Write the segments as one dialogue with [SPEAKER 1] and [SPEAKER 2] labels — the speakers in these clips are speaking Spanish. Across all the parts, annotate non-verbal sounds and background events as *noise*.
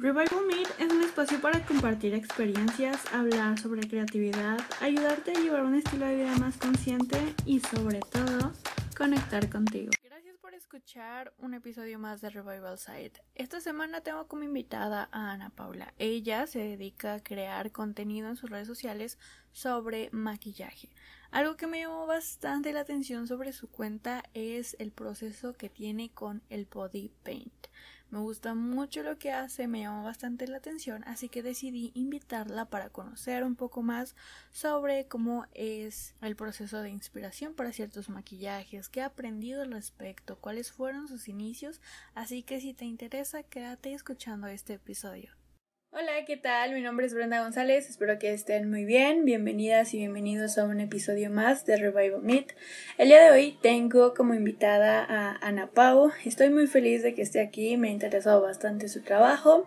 [SPEAKER 1] Revival Meet es un espacio para compartir experiencias, hablar sobre creatividad, ayudarte a llevar un estilo de vida más consciente y sobre todo conectar contigo. Gracias por escuchar un episodio más de Revival Site. Esta semana tengo como invitada a Ana Paula. Ella se dedica a crear contenido en sus redes sociales sobre maquillaje. Algo que me llamó bastante la atención sobre su cuenta es el proceso que tiene con el body paint. Me gusta mucho lo que hace, me llamó bastante la atención, así que decidí invitarla para conocer un poco más sobre cómo es el proceso de inspiración para ciertos maquillajes, qué ha aprendido al respecto, cuáles fueron sus inicios, así que si te interesa, quédate escuchando este episodio. Hola, ¿qué tal? Mi nombre es Brenda González, espero que estén muy bien. Bienvenidas y bienvenidos a un episodio más de Revival Meet. El día de hoy tengo como invitada a Ana Pau. Estoy muy feliz de que esté aquí, me ha interesado bastante su trabajo.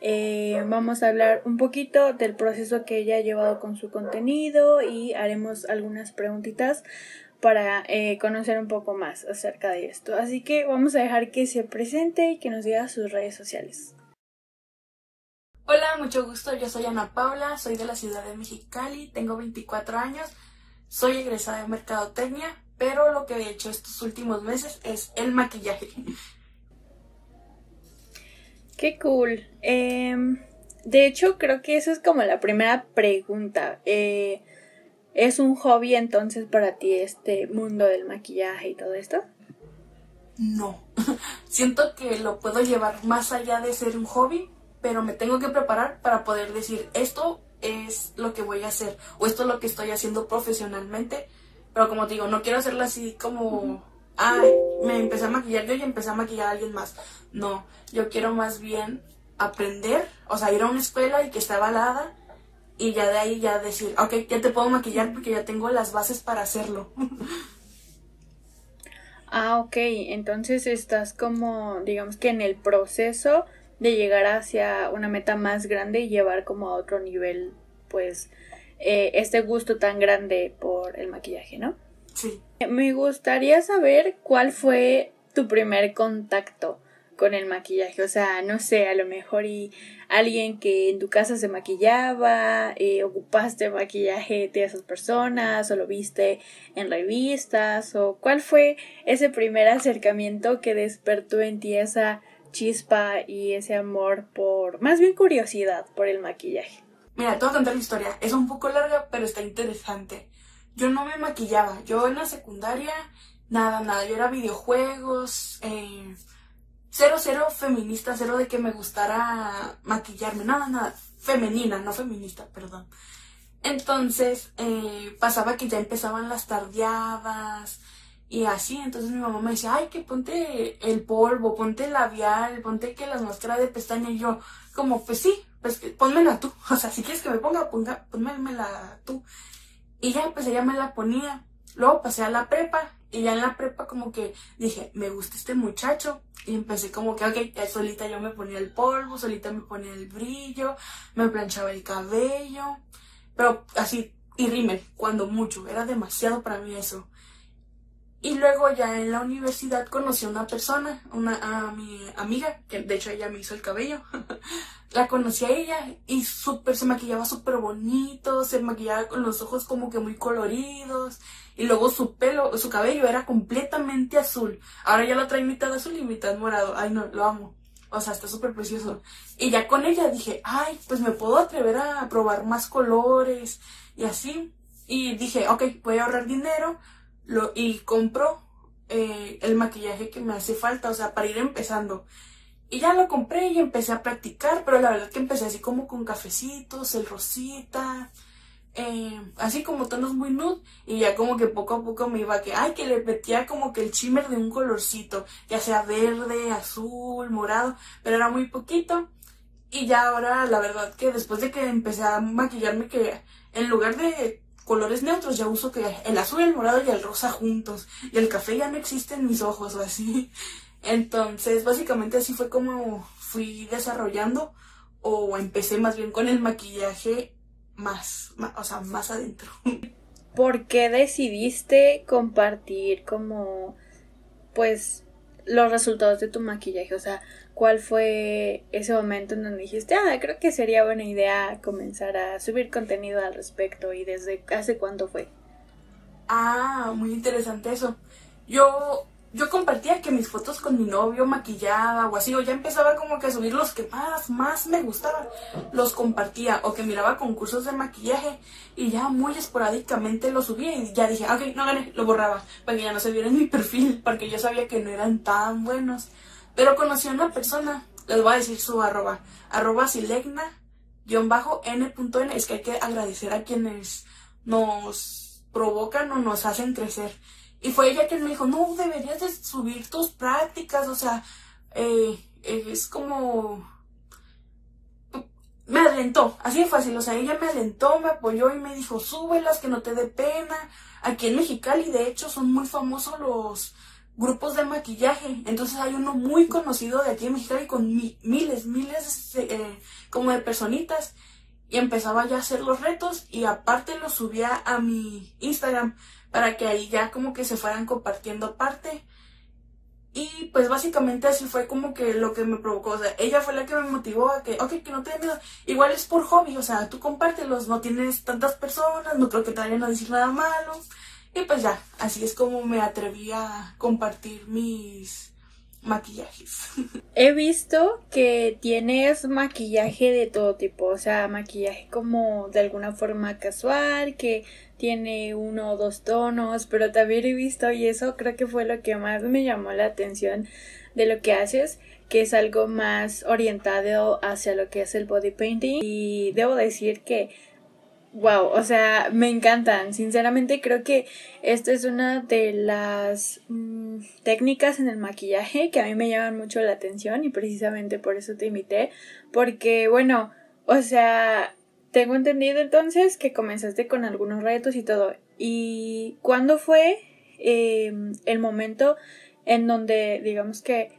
[SPEAKER 1] Eh, vamos a hablar un poquito del proceso que ella ha llevado con su contenido y haremos algunas preguntitas para eh, conocer un poco más acerca de esto. Así que vamos a dejar que se presente y que nos diga sus redes sociales.
[SPEAKER 2] Hola, mucho gusto. Yo soy Ana Paula, soy de la ciudad de Mexicali, tengo 24 años, soy egresada de Mercadotecnia, pero lo que he hecho estos últimos meses es el maquillaje.
[SPEAKER 1] Qué cool. Em, de hecho, creo que eso es como la primera pregunta. Eh, ¿Es un hobby entonces para ti este mundo del maquillaje y todo esto?
[SPEAKER 2] No. *laughs* Siento que lo puedo llevar más allá de ser un hobby pero me tengo que preparar para poder decir esto es lo que voy a hacer o esto es lo que estoy haciendo profesionalmente. Pero como te digo, no quiero hacerlo así como, ay, me empecé a maquillar yo y empecé a maquillar a alguien más. No, yo quiero más bien aprender, o sea, ir a una escuela y que esté avalada y ya de ahí ya decir, ok, ya te puedo maquillar porque ya tengo las bases para hacerlo. *laughs*
[SPEAKER 1] ah, ok, entonces estás como, digamos que en el proceso de llegar hacia una meta más grande y llevar como a otro nivel, pues, eh, este gusto tan grande por el maquillaje, ¿no?
[SPEAKER 2] Sí.
[SPEAKER 1] Me gustaría saber cuál fue tu primer contacto con el maquillaje, o sea, no sé, a lo mejor y alguien que en tu casa se maquillaba, eh, ocupaste maquillaje de esas personas, o lo viste en revistas, o cuál fue ese primer acercamiento que despertó en ti esa chispa y ese amor por, más bien curiosidad por el maquillaje.
[SPEAKER 2] Mira, te voy a contar la historia. Es un poco larga, pero está interesante. Yo no me maquillaba. Yo en la secundaria, nada, nada. Yo era videojuegos, eh, cero, cero feminista, cero de que me gustara maquillarme. Nada, nada. Femenina, no feminista, perdón. Entonces, eh, pasaba que ya empezaban las tardeadas, y así, entonces mi mamá me decía, ay, que ponte el polvo, ponte el labial, ponte que las máscaras de pestaña. Y yo, como, pues sí, pues pónmela tú. *laughs* O sea, si quieres que me ponga, ponga, pónmela tú. Y ya, pues ella me la ponía. Luego pasé a la prepa y ya en la prepa como que dije, me gusta este muchacho. Y empecé como que, ok, solita yo me ponía el polvo, solita me ponía el brillo, me planchaba el cabello. Pero así, y rímel, cuando mucho, era demasiado para mí eso. Y luego ya en la universidad conocí a una persona, una, a mi amiga, que de hecho ella me hizo el cabello. *laughs* la conocí a ella y súper, se maquillaba súper bonito, se maquillaba con los ojos como que muy coloridos. Y luego su pelo, su cabello era completamente azul. Ahora ya lo trae mitad azul y mitad morado. Ay no, lo amo. O sea, está súper precioso. Y ya con ella dije, ay, pues me puedo atrever a probar más colores y así. Y dije, ok, voy a ahorrar dinero lo, y compro eh, el maquillaje que me hace falta, o sea, para ir empezando. Y ya lo compré y empecé a practicar, pero la verdad que empecé así como con cafecitos, el rosita, eh, así como tonos muy nude, y ya como que poco a poco me iba que, ay, que le metía como que el shimmer de un colorcito, ya sea verde, azul, morado, pero era muy poquito. Y ya ahora, la verdad que después de que empecé a maquillarme, que en lugar de colores neutros, ya uso que el azul, el morado y el rosa juntos. Y el café ya no existe en mis ojos o así. *laughs* Entonces, básicamente así fue como fui desarrollando o empecé más bien con el maquillaje más, o sea, más adentro. *laughs*
[SPEAKER 1] ¿Por qué decidiste compartir como, pues, los resultados de tu maquillaje? O sea, ¿cuál fue ese momento en donde dijiste, ah, creo que sería buena idea comenzar a subir contenido al respecto y desde hace cuánto fue?
[SPEAKER 2] Ah, muy interesante eso. Yo yo compartía que mis fotos con mi novio maquillada o así, o ya empezaba como que a subir los que más, más me gustaban, los compartía, o que miraba concursos de maquillaje y ya muy esporádicamente los subía y ya dije, ok, no gané, lo borraba, para que ya no se viera en mi *laughs* perfil, porque yo sabía que no eran tan buenos. Pero conocí a una persona, les voy a decir su arroba, arroba silegna, guion bajo, n.n, es que hay que agradecer a quienes nos provocan o nos hacen crecer. Y fue ella quien me dijo, no, deberías de subir tus prácticas, o sea, eh, es como... Me alentó, así de fácil, o sea, ella me alentó, me apoyó y me dijo, súbelas, que no te dé pena. Aquí en Mexicali, de hecho, son muy famosos los grupos de maquillaje. Entonces hay uno muy conocido de aquí en Mexicali con miles, miles eh, como de personitas. Y empezaba ya a hacer los retos y aparte los subía a mi Instagram para que ahí ya como que se fueran compartiendo parte. Y pues básicamente así fue como que lo que me provocó, o sea, ella fue la que me motivó a que, ok, que no te dé miedo, igual es por hobby, o sea, tú compártelos, no tienes tantas personas, no creo que te vayan a decir nada malo. Y pues ya, así es como me atreví a compartir mis maquillajes. *laughs*
[SPEAKER 1] He visto que tienes maquillaje de todo tipo, o sea, maquillaje como de alguna forma casual, que tiene uno o dos tonos, pero también he visto, y eso creo que fue lo que más me llamó la atención de lo que haces, que es algo más orientado hacia lo que es el body painting. Y debo decir que wow, o sea, me encantan. Sinceramente creo que esta es una de las mm, técnicas en el maquillaje que a mí me llaman mucho la atención y precisamente por eso te invité. Porque, bueno, o sea, tengo entendido entonces que comenzaste con algunos retos y todo. ¿Y cuándo fue em, el momento en donde, digamos que,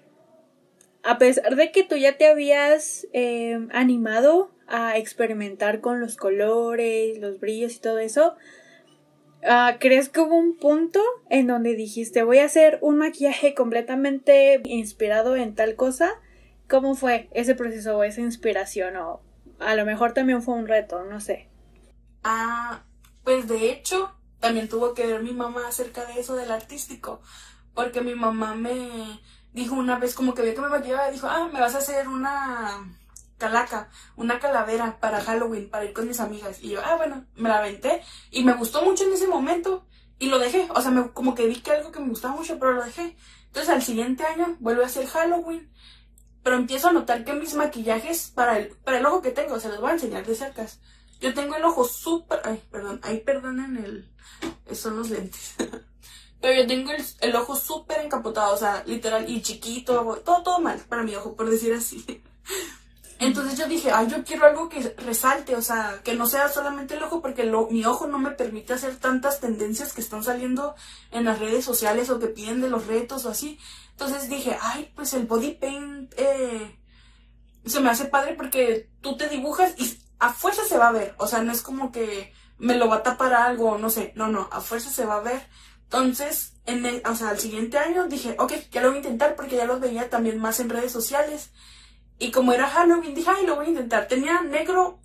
[SPEAKER 1] a pesar de que tú ya te habías em, animado a experimentar con los colores, los brillos y todo eso, ah, ¿crees que hubo un punto en donde dijiste voy a hacer un maquillaje completamente inspirado en tal cosa? ¿Cómo fue ese proceso o esa inspiración? O a lo mejor también fue un reto, no sé.
[SPEAKER 2] Ah, pues de hecho, también tuvo que ver mi mamá acerca de eso del artístico, porque mi mamá me dijo una vez como que vio que me maquillaba dijo, ah, me vas a hacer una calaca, una calavera para Halloween, para ir con mis amigas. Y yo, ah, bueno, me la aventé y me gustó mucho en ese momento y lo dejé. O sea, me, como que vi que algo que me gustaba mucho, pero lo dejé. Entonces al siguiente año vuelvo a hacer Halloween pero empiezo a notar que mis maquillajes para el, para el ojo que tengo, se los voy a enseñar de cerca. Yo tengo el ojo súper, ay, perdón, ahí perdonen el, son los lentes. *laughs* Pero yo tengo el, ojo súper encapotado, o sea, literal, y chiquito, todo, todo mal para mi ojo, por decir así. Entonces yo dije, ay, yo quiero algo que resalte, o sea, que no sea solamente el ojo, porque mi ojo no me permite hacer tantas tendencias que están saliendo en las redes sociales o que piden de los retos o así. Entonces dije, ay, pues el body paint eh, se me hace padre porque tú te dibujas y a fuerza se va a ver. O sea, no es como que me lo va a tapar algo, no sé. No, no, a fuerza se va a ver. Entonces, en el, o sea, al siguiente año dije, ok, ya lo voy a intentar porque ya los veía también más en redes sociales. Y como era Halloween, dije, ay, lo voy a intentar. Tenía negro,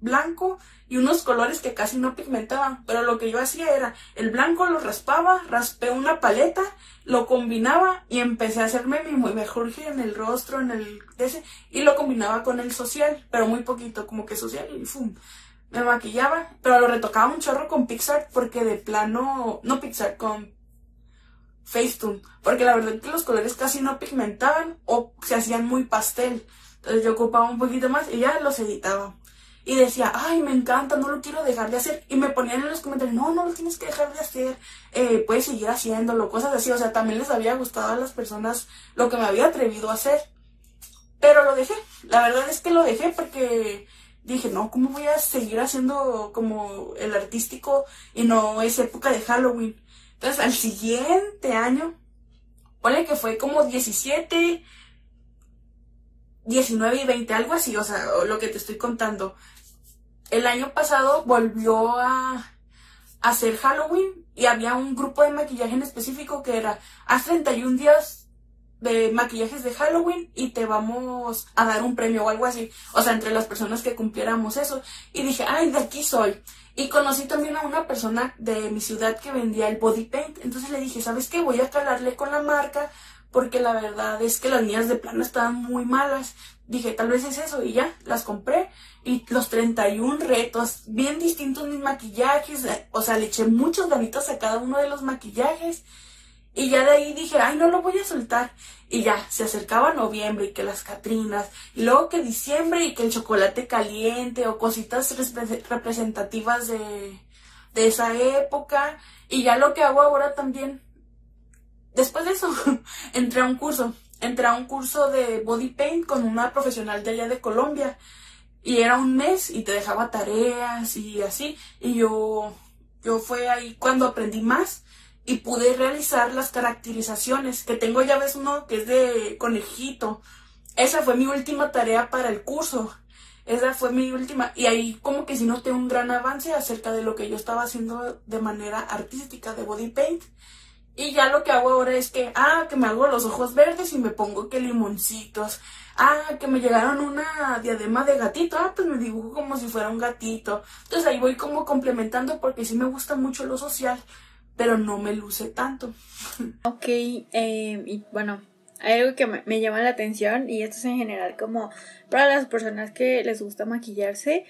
[SPEAKER 2] blanco y unos colores que casi no pigmentaban. Pero lo que yo hacía era, el blanco lo raspaba, raspé una paleta lo combinaba y empecé a hacerme mi mejor en el rostro, en el ese, y lo combinaba con el social, pero muy poquito, como que social y ¡fum! Me maquillaba, pero lo retocaba un chorro con Pixar porque de plano, no Pixar, con Facetune, porque la verdad es que los colores casi no pigmentaban o se hacían muy pastel. Entonces yo ocupaba un poquito más y ya los editaba y decía, ay, me encanta, no lo quiero dejar de hacer. Y me ponían en los comentarios, no, no lo tienes que dejar de hacer, eh, puedes seguir haciéndolo, cosas así. O sea, también les había gustado a las personas lo que me había atrevido a hacer. Pero lo dejé, la verdad es que lo dejé porque dije, no, ¿cómo voy a seguir haciendo como el artístico y no es época de Halloween? Entonces, al siguiente año, ponle que fue como 17, 19 y 20, algo así, o sea, lo que te estoy contando. El año pasado volvió a hacer Halloween y había un grupo de maquillaje en específico que era haz 31 días de maquillajes de Halloween y te vamos a dar un premio o algo así. O sea, entre las personas que cumpliéramos eso. Y dije, ay, de aquí soy. Y conocí también a una persona de mi ciudad que vendía el body paint. Entonces le dije, ¿sabes qué? Voy a calarle con la marca porque la verdad es que las mías de plano estaban muy malas. Dije, tal vez es eso y ya, las compré. Y los 31 retos, bien distintos mis maquillajes. O sea, le eché muchos ganitos a cada uno de los maquillajes. Y ya de ahí dije, ay, no lo voy a soltar. Y ya, se acercaba noviembre y que las Catrinas, y luego que diciembre y que el chocolate caliente o cositas representativas de, de esa época. Y ya lo que hago ahora también. Después de eso, *laughs* entré a un curso. Entré a un curso de body paint con una profesional de allá de Colombia. Y era un mes y te dejaba tareas y así. Y yo, yo fue ahí cuando aprendí más y pude realizar las caracterizaciones, que tengo ya ves uno que es de conejito. Esa fue mi última tarea para el curso. Esa fue mi última. Y ahí como que sí noté un gran avance acerca de lo que yo estaba haciendo de manera artística de body paint. Y ya lo que hago ahora es que, ah, que me hago los ojos verdes y me pongo que limoncitos. Ah, que me llegaron una diadema de gatito. Ah, pues me dibujo como si fuera un gatito. Entonces ahí voy como complementando porque sí me gusta mucho lo social pero no me luce tanto. *laughs*
[SPEAKER 1] Ok, eh, y bueno, hay algo que me, llama la atención y esto es en general como para las personas que les gusta maquillarse.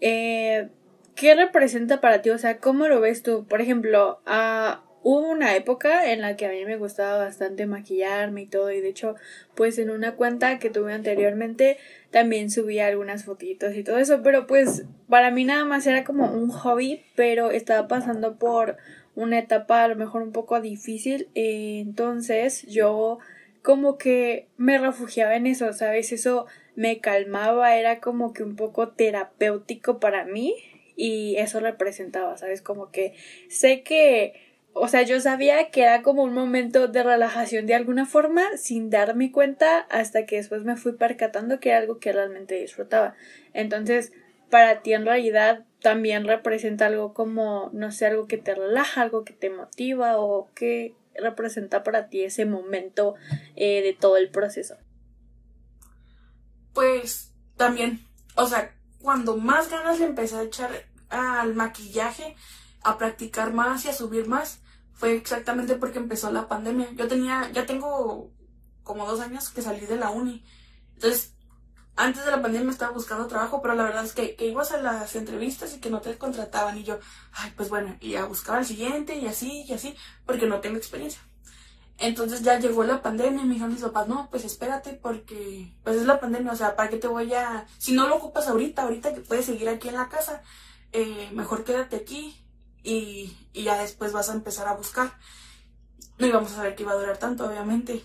[SPEAKER 1] Eh, ¿Qué representa para ti? O sea, ¿cómo lo ves tú? Por ejemplo, uh, hubo una época en la que a mí me gustaba bastante maquillarme y todo y de hecho pues en una cuenta que tuve anteriormente también subía algunas fotitos y todo eso pero pues para mí nada más era como un hobby pero estaba pasando por una etapa a lo mejor un poco difícil, eh, entonces yo como que me refugiaba en eso, ¿sabes? Eso me calmaba, era como que un poco terapéutico para mí y eso representaba, ¿sabes? Como que sé que, o sea, yo sabía que era como un momento de relajación de alguna forma sin darme cuenta hasta que después me fui percatando que era algo que realmente disfrutaba. Entonces, para ti en realidad también representa algo como, no sé, algo que te relaja, algo que te motiva o qué representa para ti ese momento eh, de todo el proceso.
[SPEAKER 2] Pues también, o sea, cuando más ganas le empecé a echar al maquillaje, a practicar más y a subir más, fue exactamente porque empezó la pandemia. Yo tenía, ya tengo como dos años que salí de la uni. Entonces, antes de la pandemia estaba buscando trabajo, pero la verdad es que, ibas a las entrevistas y que no te contrataban y yo, ay, pues bueno, y ya buscaba el siguiente y así y así, porque no tengo experiencia. Entonces ya llegó la pandemia y me dijeron mis papás, no, pues espérate porque pues es la pandemia, o sea, ¿para qué te voy a... Si no lo ocupas ahorita, ahorita que puedes seguir aquí en la casa, eh, mejor quédate aquí y, y ya después vas a empezar a buscar. No íbamos a saber que iba a durar tanto, obviamente.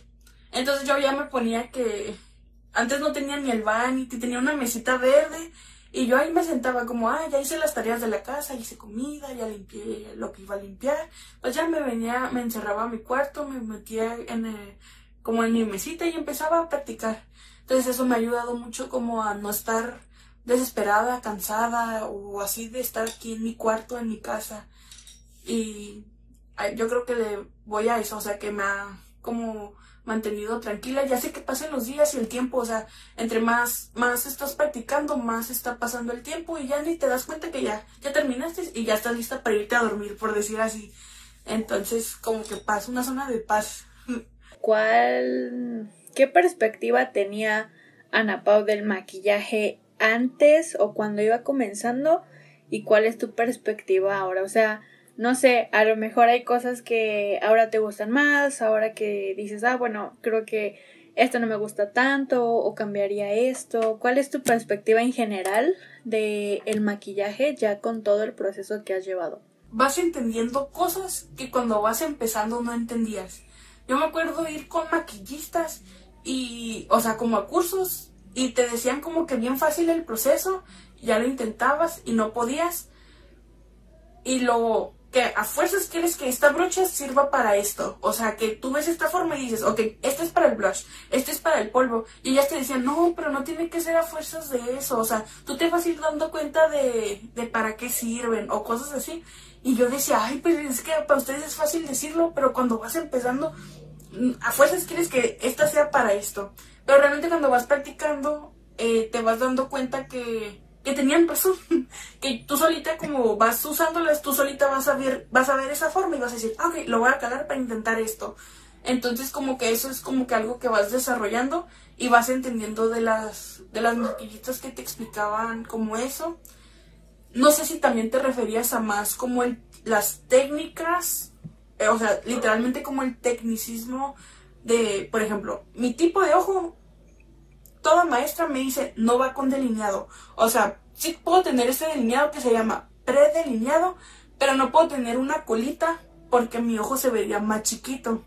[SPEAKER 2] Entonces yo ya me ponía que antes no tenía ni el vanity, tenía una mesita verde y yo ahí me sentaba como, ah, ya hice las tareas de la casa, hice comida, ya limpié lo que iba a limpiar. Pues ya me venía, me encerraba a mi cuarto, me metía en el, como en mi mesita y empezaba a practicar. Entonces eso me ha ayudado mucho como a no estar desesperada, cansada o así de estar aquí en mi cuarto, en mi casa. Y yo creo que le voy a eso, o sea, que me ha como mantenido tranquila. Ya sé que pasen los días y el tiempo, o sea, entre más, más estás practicando, más está pasando el tiempo y ya ni te das cuenta que ya, ya terminaste y ya estás lista para irte a dormir, por decir así. Entonces, como que pasa una zona de paz.
[SPEAKER 1] ¿Cuál, qué perspectiva tenía Ana Pau del maquillaje antes o cuando iba comenzando? ¿Y cuál es tu perspectiva ahora? O sea, no sé, a lo mejor hay cosas que ahora te gustan más, ahora que dices, ah, bueno, creo que esto no me gusta tanto o cambiaría esto. ¿Cuál es tu perspectiva en general de el maquillaje ya con todo el proceso que has llevado?
[SPEAKER 2] Vas entendiendo cosas que cuando vas empezando no entendías. Yo me acuerdo ir con maquillistas y, o sea, como a cursos y te decían como que bien fácil el proceso, ya lo intentabas y no podías. Y lo que a fuerzas quieres que esta brocha sirva para esto. O sea, que tú ves esta forma y dices, ok, este es para el blush, este es para el polvo. Y ellas te decían, no, pero no tiene que ser a fuerzas de eso. O sea, tú te vas a ir dando cuenta de, de para qué sirven o cosas así. Y yo decía, ay, pues es que para ustedes es fácil decirlo, pero cuando vas empezando, a fuerzas quieres que esta sea para esto. Pero realmente cuando vas practicando, eh, te vas dando cuenta que, que tenían razón. *laughs* que tú solita, como vas usándolas, tú solita vas a ver, vas a ver esa forma y vas a decir, ah, ok, lo voy a calar para intentar esto. Entonces como que eso es como que algo que vas desarrollando y vas entendiendo de las, de las maquillitas que te explicaban como eso. No sé si también te referías a más como el, las técnicas, eh, o sea, literalmente como el tecnicismo de, por ejemplo, mi tipo de ojo, toda maestra me dice no va con delineado. O sea, sí puedo tener ese delineado que se llama predelineado, pero no puedo tener una colita porque mi ojo se vería más chiquito.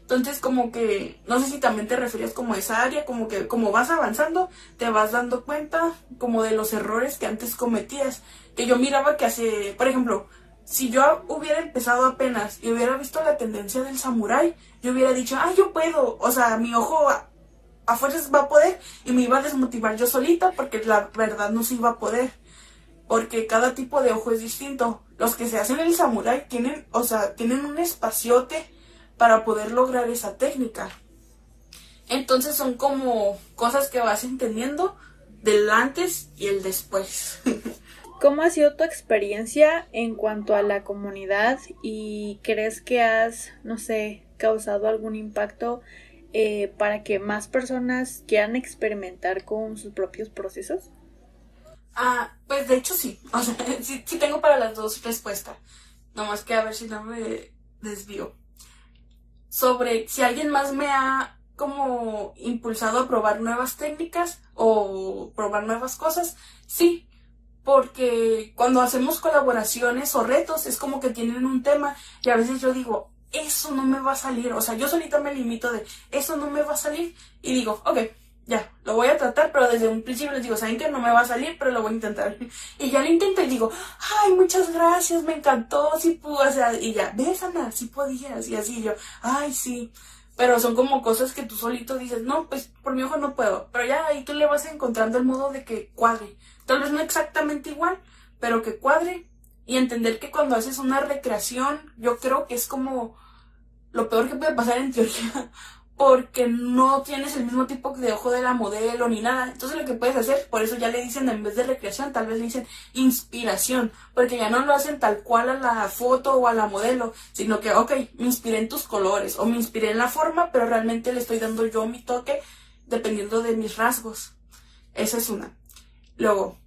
[SPEAKER 2] Entonces como que, no sé si también te referías como a esa área, como que como vas avanzando, te vas dando cuenta como de los errores que antes cometías. Que yo miraba que hace, por ejemplo, si yo hubiera empezado apenas y hubiera visto la tendencia del samurái, yo hubiera dicho, ah, yo puedo, o sea, mi ojo a, fuerzas va a poder y me iba a desmotivar yo solita porque la verdad no se iba a poder. Porque cada tipo de ojo es distinto. Los que se hacen el samurái tienen, o sea, tienen un espaciote para poder lograr esa técnica. Entonces son como cosas que vas entendiendo del antes y el después. *laughs*
[SPEAKER 1] ¿Cómo ha sido tu experiencia en cuanto a la comunidad y crees que has, no sé, causado algún impacto eh, para que más personas quieran experimentar con sus propios procesos?
[SPEAKER 2] Ah, pues de hecho sí. O sea, *laughs* sí, sí tengo para las dos respuestas. Nomás que a ver si no me desvío sobre si alguien más me ha como impulsado a probar nuevas técnicas o probar nuevas cosas, sí, porque cuando hacemos colaboraciones o retos es como que tienen un tema y a veces yo digo, eso no me va a salir, o sea, yo solita me limito de, eso no me va a salir y digo, ok, ya, lo voy a tratar, pero desde un principio les digo, saben que no me va a salir, pero lo voy a intentar. *laughs* Y ya lo intento y digo, ay, muchas gracias, me encantó, sí pude, o sea, y ya, ves, Ana, sí podías, y así yo, ay, sí. Pero son como cosas que tú solito dices, no, pues por mi ojo no puedo. Pero ya ahí tú le vas encontrando el modo de que cuadre. Tal vez no exactamente igual, pero que cuadre. Y entender que cuando haces una recreación, yo creo que es como lo peor que puede pasar en teoría *laughs* porque no tienes el mismo tipo de ojo de la modelo ni nada. Entonces lo que puedes hacer, por eso ya le dicen en vez de recreación, tal vez le dicen inspiración, porque ya no lo hacen tal cual a la foto o a la modelo, sino que, ok, me inspiré en tus colores o me inspiré en la forma, pero realmente le estoy dando yo mi toque dependiendo de mis rasgos. Esa es una. Luego,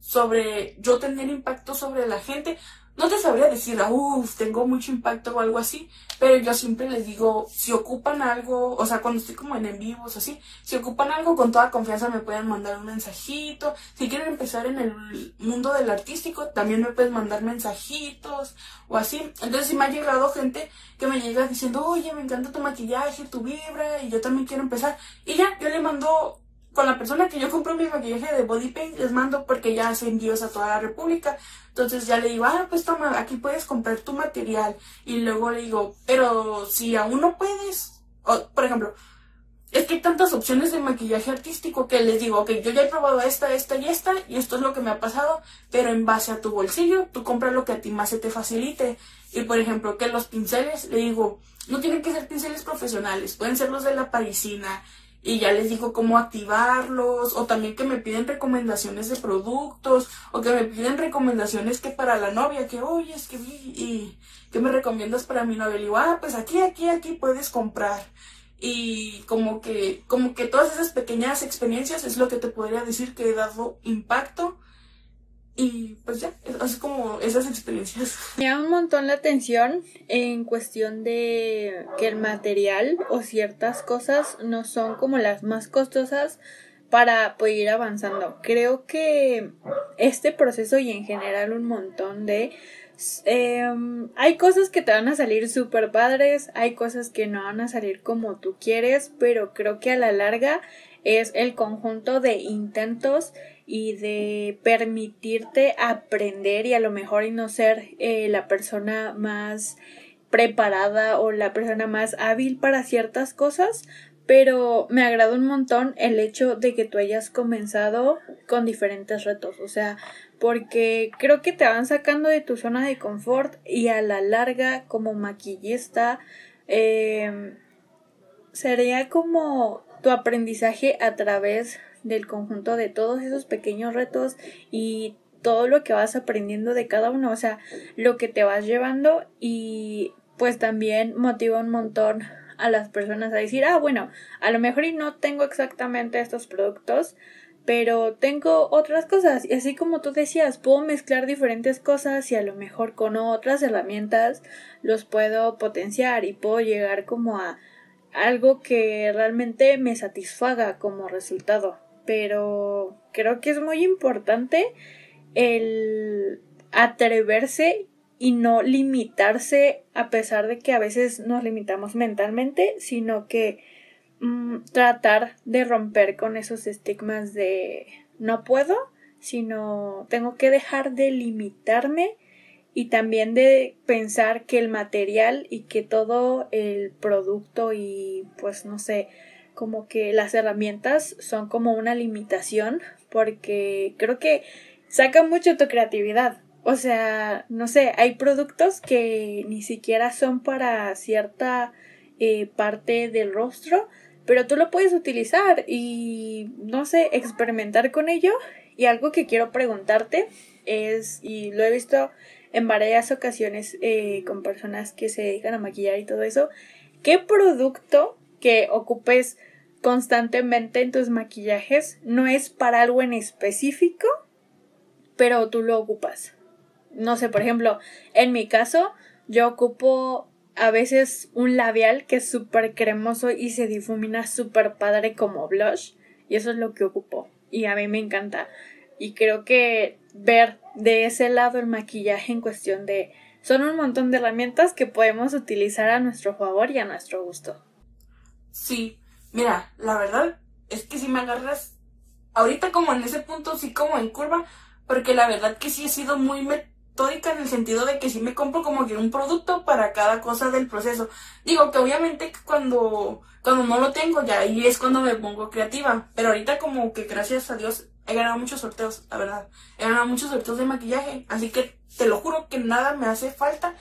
[SPEAKER 2] sobre yo tener impacto sobre la gente, no te sabría decir, uff, tengo mucho impacto o algo así, pero yo siempre les digo, si ocupan algo, o sea, cuando estoy como en en vivos así, si ocupan algo con toda confianza me pueden mandar un mensajito. Si quieren empezar en el mundo del artístico, también me pueden mandar mensajitos o así. Entonces sí me ha llegado gente que me llega diciendo, oye, me encanta tu maquillaje, tu vibra, y yo también quiero empezar. Y ya, yo le mando con la persona que yo compro mi maquillaje de body paint, les mando porque ya hacen envíos a toda la república. Entonces ya le digo, ah, pues toma, aquí puedes comprar tu material. Y luego le digo, pero si aún no puedes, o, por ejemplo, es que hay tantas opciones de maquillaje artístico que les digo, ok, yo ya he probado esta, esta y esta, y esto es lo que me ha pasado, pero en base a tu bolsillo, tú compras lo que a ti más se te facilite. Y por ejemplo, que los pinceles, le digo, no tienen que ser pinceles profesionales, pueden ser los de la parisina, y ya les digo cómo activarlos, o también que me piden recomendaciones de productos, o que me piden recomendaciones que para la novia, que oye, es que vi, y que me recomiendas para mi novia, y digo, ah, pues aquí, aquí, aquí puedes comprar. Y como que, como que todas esas pequeñas experiencias es lo que te podría decir que he dado impacto y pues ya, así como esas experiencias. *laughs*
[SPEAKER 1] Me llama un montón la atención en cuestión de que el material o ciertas cosas no son como las más costosas para poder ir avanzando. Creo que este proceso y en general un montón de... Em, hay cosas que te van a salir súper padres, hay cosas que no van a salir como tú quieres, pero creo que a la larga es el conjunto de intentos y de permitirte aprender y a lo mejor y no ser eh, la persona más preparada o la persona más hábil para ciertas cosas, pero me agrada un montón el hecho de que tú hayas comenzado con diferentes retos, o sea, porque creo que te van sacando de tu zona de confort y a la larga como maquillista eh, sería como tu aprendizaje a través del conjunto de todos esos pequeños retos y todo lo que vas aprendiendo de cada uno, o sea, lo que te vas llevando y pues también motiva un montón a las personas a decir, ah, bueno, a lo mejor y no tengo exactamente estos productos, pero tengo otras cosas y así como tú decías, puedo mezclar diferentes cosas y a lo mejor con otras herramientas los puedo potenciar y puedo llegar como a algo que realmente me satisfaga como resultado. Pero creo que es muy importante el atreverse y no limitarse a pesar de que a veces nos limitamos mentalmente, sino que mm, tratar de romper con esos estigmas de no puedo, sino tengo que dejar de limitarme y también de pensar que el material y que todo el producto y pues no sé, como que las herramientas son como una limitación porque creo que saca mucho tu creatividad. O sea, no sé, hay productos que ni siquiera son para cierta eh, parte del rostro, pero tú lo puedes utilizar y, no sé, experimentar con ello. Y algo que quiero preguntarte es, y lo he visto en varias ocasiones eh, con personas que se dedican a maquillar y todo eso, ¿qué producto que ocupes constantemente en tus maquillajes no es para algo en específico, pero tú lo ocupas? No sé, por ejemplo, en mi caso, yo ocupo a veces un labial que es súper cremoso y se difumina súper padre como blush, y eso es lo que ocupo, y a mí me encanta. Y creo que ver de ese lado el maquillaje en cuestión de son un montón de herramientas que podemos utilizar a nuestro favor y a nuestro gusto.
[SPEAKER 2] Sí, mira, la verdad es que si me agarras ahorita como en ese punto, sí como en curva, porque la verdad que sí he sido muy metódica en el sentido de que sí me compro como que un producto para cada cosa del proceso. Digo que obviamente cuando, cuando no lo tengo ya ahí es cuando me pongo creativa, pero ahorita como que gracias a Dios he ganado muchos sorteos, la verdad. He ganado muchos sorteos de maquillaje, así que te lo juro que nada me hace falta.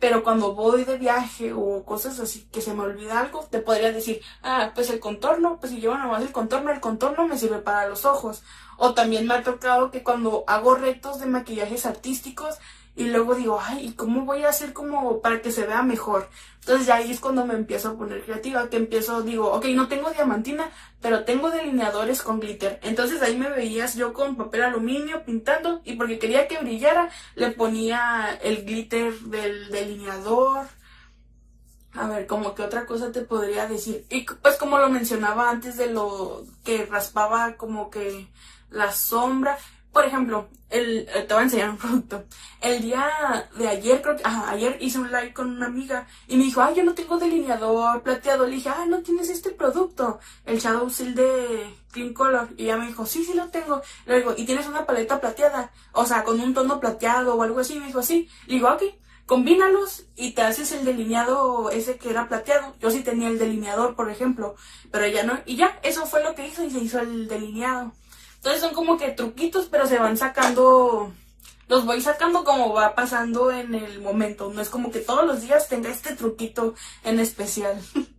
[SPEAKER 2] Pero cuando voy de viaje o cosas así que se me olvida algo, te podría decir, ah, pues el contorno, pues si llevo nomás el contorno, el contorno me sirve para los ojos. O también me ha tocado que cuando hago retos de maquillajes artísticos, y luego digo, ay, ¿y cómo voy a hacer como para que se vea mejor? Entonces ya ahí es cuando me empiezo a poner creativa, que empiezo, digo, ok, no tengo diamantina, pero tengo delineadores con glitter. Entonces ahí me veías yo con papel aluminio pintando y porque quería que brillara, le ponía el glitter del delineador. A ver, como que otra cosa te podría decir. Y pues como lo mencionaba antes de lo que raspaba como que la sombra. Por ejemplo, el, eh, te voy a enseñar un producto. El día de ayer, creo que, ayer hice un live con una amiga y me dijo, ay, yo no tengo delineador plateado. Le dije, ah, no tienes este producto, el Shadow Seal de Clean Color. Y ella me dijo, sí, sí lo tengo. Le digo, ¿y tienes una paleta plateada? O sea, con un tono plateado o algo así. Me dijo, sí. Le digo, ok, combínalos y te haces el delineado ese que era plateado. Yo sí tenía el delineador, por ejemplo, pero ella no. Y ya, eso fue lo que hizo y se hizo el delineado. Entonces son como que truquitos, pero se van sacando, los voy sacando como va pasando en el momento. No es como que todos los días tenga este truquito en especial. *laughs*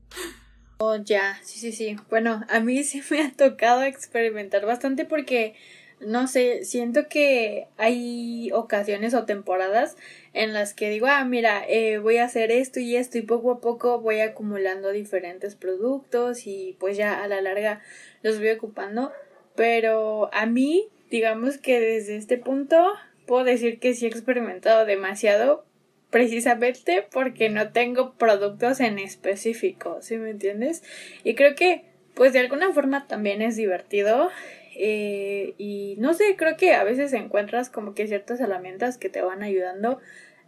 [SPEAKER 1] Oh, ya, sí, sí, sí. Bueno, a mí sí me ha tocado experimentar bastante porque, no sé, siento que hay ocasiones o temporadas en las que digo, ah, mira, eh, voy a hacer esto y esto y poco a poco voy acumulando diferentes productos y pues ya a la larga los voy ocupando. Pero a mí, digamos que desde este punto puedo decir que sí he experimentado demasiado precisamente porque no tengo productos en específico, ¿sí me entiendes? Y creo que pues de alguna forma también es divertido eh, y no sé, creo que a veces encuentras como que ciertas herramientas que te van ayudando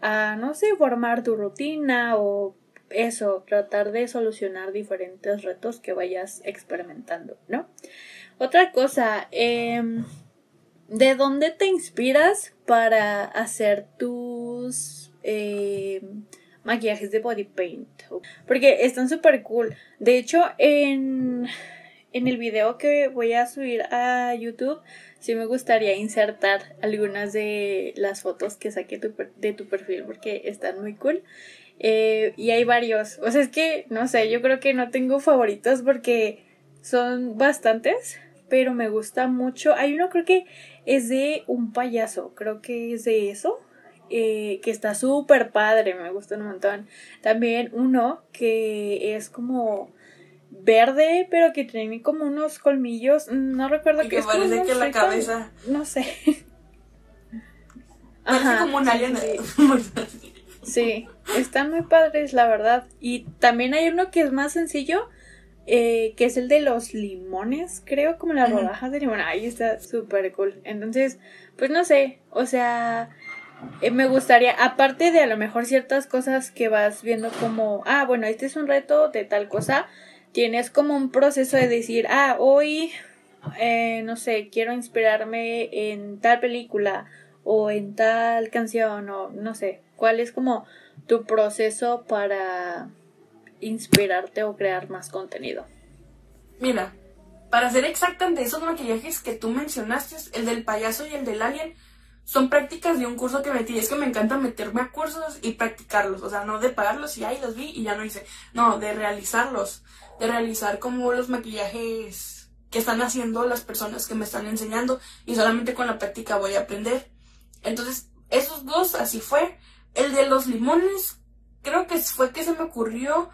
[SPEAKER 1] a, no sé, formar tu rutina o eso, tratar de solucionar diferentes retos que vayas experimentando, ¿no? Otra cosa, em, ¿de dónde te inspiras para hacer tus em, maquillajes de body paint? Porque están súper cool. De hecho, en, en el video que voy a subir a YouTube, sí me gustaría insertar algunas de las fotos que saqué de tu perfil porque están muy cool. Eh, y hay varios. O sea, es que, no sé, yo creo que no tengo favoritos porque son bastantes, pero me gusta mucho. Hay uno creo que es de un payaso, creo que es de eso. Eh, que está súper padre, me gusta un montón. También uno que es como verde, pero que tiene como unos colmillos, no recuerdo
[SPEAKER 2] Y
[SPEAKER 1] qué
[SPEAKER 2] que
[SPEAKER 1] es. como
[SPEAKER 2] parece que la cabeza
[SPEAKER 1] No sé. *laughs*
[SPEAKER 2] parece
[SPEAKER 1] Ajá,
[SPEAKER 2] como un
[SPEAKER 1] sí,
[SPEAKER 2] alien. *laughs*
[SPEAKER 1] sí. Sí, están muy padres, la verdad. Y también hay uno que es más sencillo, eh, que es el de los limones, creo, como las rodajas de limón. Ahí está súper cool. Entonces, pues no sé, o sea, eh, me gustaría, aparte de a lo mejor ciertas cosas que vas viendo como, ah, bueno, este es un reto de tal cosa, tienes como un proceso de decir, ah, hoy, eh, no sé, quiero inspirarme en tal película o en tal canción o no sé, cuál es como tu proceso para inspirarte o crear más contenido.
[SPEAKER 2] Mira, para ser exacta de esos maquillajes que tú mencionaste, el del payaso y el del alien, son prácticas de un curso que metí. Es que me encanta meterme a cursos y practicarlos. O sea, no de pagarlos y ahí los vi y ya no hice. No, de realizarlos. De realizar como los maquillajes que están haciendo las personas que me están enseñando. Y solamente con la práctica voy a aprender. Entonces, esos dos, así fue. El de los limones, creo que fue que se me ocurrió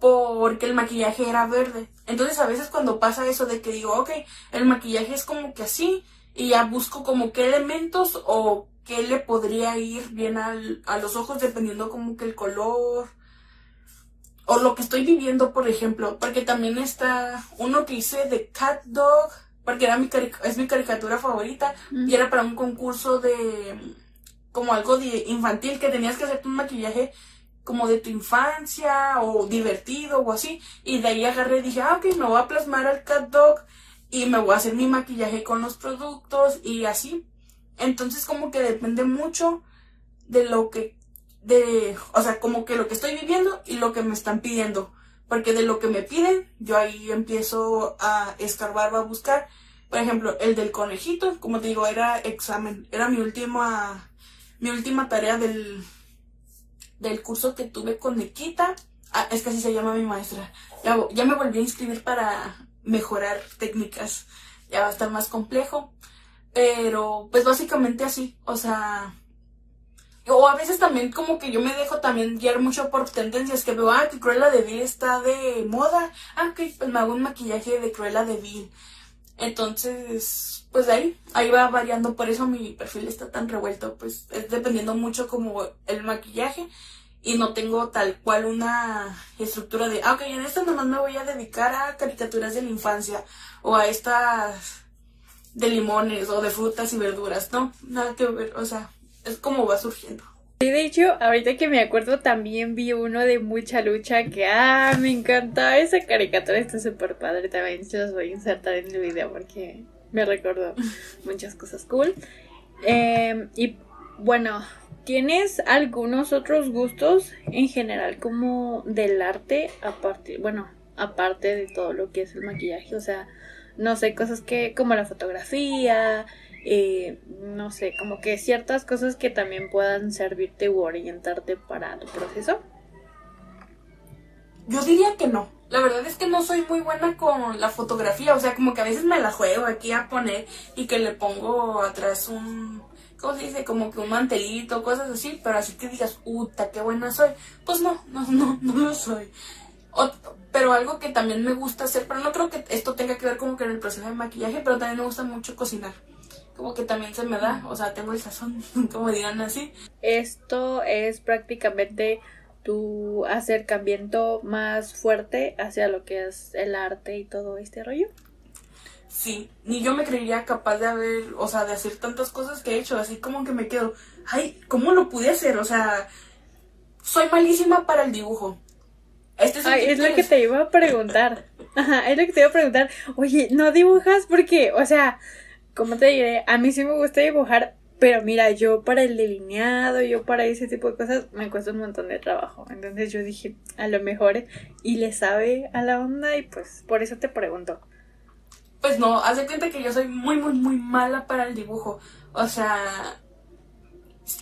[SPEAKER 2] porque el maquillaje era verde. Entonces a veces cuando pasa eso de que digo, ok, el maquillaje es como que así y ya busco como qué elementos o qué le podría ir bien al- a los ojos dependiendo como que el color o lo que estoy viviendo, por ejemplo, porque también está uno que hice de Cat Dog, porque era mi es mi caricatura favorita y era para un concurso de como algo de infantil que tenías que hacerte un maquillaje como de tu infancia o divertido o así. Y de ahí agarré y dije, ah, ok, me voy a plasmar al cat dog y me voy a hacer mi maquillaje con los productos y así. Entonces como que depende mucho de lo que, de, o sea, como que lo que estoy viviendo y lo que me están pidiendo. Porque de lo que me piden, yo ahí empiezo a escarbar, a buscar. Por ejemplo, el del conejito, como te digo, era examen, era mi última, mi última tarea del, del curso que tuve con Nikita. Ah, es que así se llama mi maestra. Ya, ya me volví a inscribir para mejorar técnicas. Ya va a estar más complejo. Pero, pues básicamente así. O sea. O a veces también como que yo me dejo también guiar mucho por tendencias que veo, ah, que Cruella de Vil está de moda. Ah, ok, pues me hago un maquillaje de Cruella de Vil. Entonces, pues ahí, ahí va variando, por eso mi perfil está tan revuelto, pues es dependiendo mucho como el maquillaje. Y no tengo tal cual una estructura de, ah, ok, en esta nomás me voy a dedicar a caricaturas de la infancia o a estas de limones o de frutas y verduras, no, nada que ver, o sea, es como va surgiendo.
[SPEAKER 1] Sí, de hecho, ahorita que me acuerdo también vi uno de mucha lucha que, ah, me encanta esa caricatura, está súper padre también, se los voy a insertar en el video porque me recordó *laughs* muchas cosas cool. Eh, y bueno, ¿tienes algunos otros gustos en general como del arte aparte, bueno, aparte de todo lo que es el maquillaje? O sea, no sé, cosas que como la fotografía, eh, no sé, como que ciertas cosas que también puedan servirte u orientarte para tu proceso.
[SPEAKER 2] Yo diría que no. La verdad es que no soy muy buena con la fotografía. O sea, como que a veces me la juego aquí a poner y que le pongo atrás un. ¿Cómo se dice? Como que un mantelito, cosas así. Pero así que digas, puta, qué buena soy. Pues no, no, no, *laughs* no lo soy. Pero algo que también me gusta hacer, pero no creo que esto tenga que ver como que en el proceso de maquillaje, pero también me gusta mucho cocinar. Como que también se me da, o sea, tengo el sazón, *laughs* como digan así.
[SPEAKER 1] Esto es prácticamente tu acercamiento más fuerte hacia lo que es el arte y todo este rollo.
[SPEAKER 2] Sí, ni yo me creería capaz de haber, o sea, de hacer tantas cosas que he hecho, así como que me quedo, ay, ¿cómo lo pude hacer? O sea, soy malísima para el dibujo. Este es,
[SPEAKER 1] Ay, es lo que te iba a preguntar. *laughs* Ajá, es lo que te iba a preguntar. Oye, ¿no dibujas? Porque, o sea, ¿cómo te diré? A mí sí me gusta dibujar, pero mira, yo para el delineado, yo para ese tipo de cosas, me cuesta un montón de trabajo. Entonces yo dije, a lo mejor, y le sabe a la onda, y pues por eso te pregunto.
[SPEAKER 2] Pues no, haz cuenta que yo soy muy, muy, muy mala para el dibujo. O sea,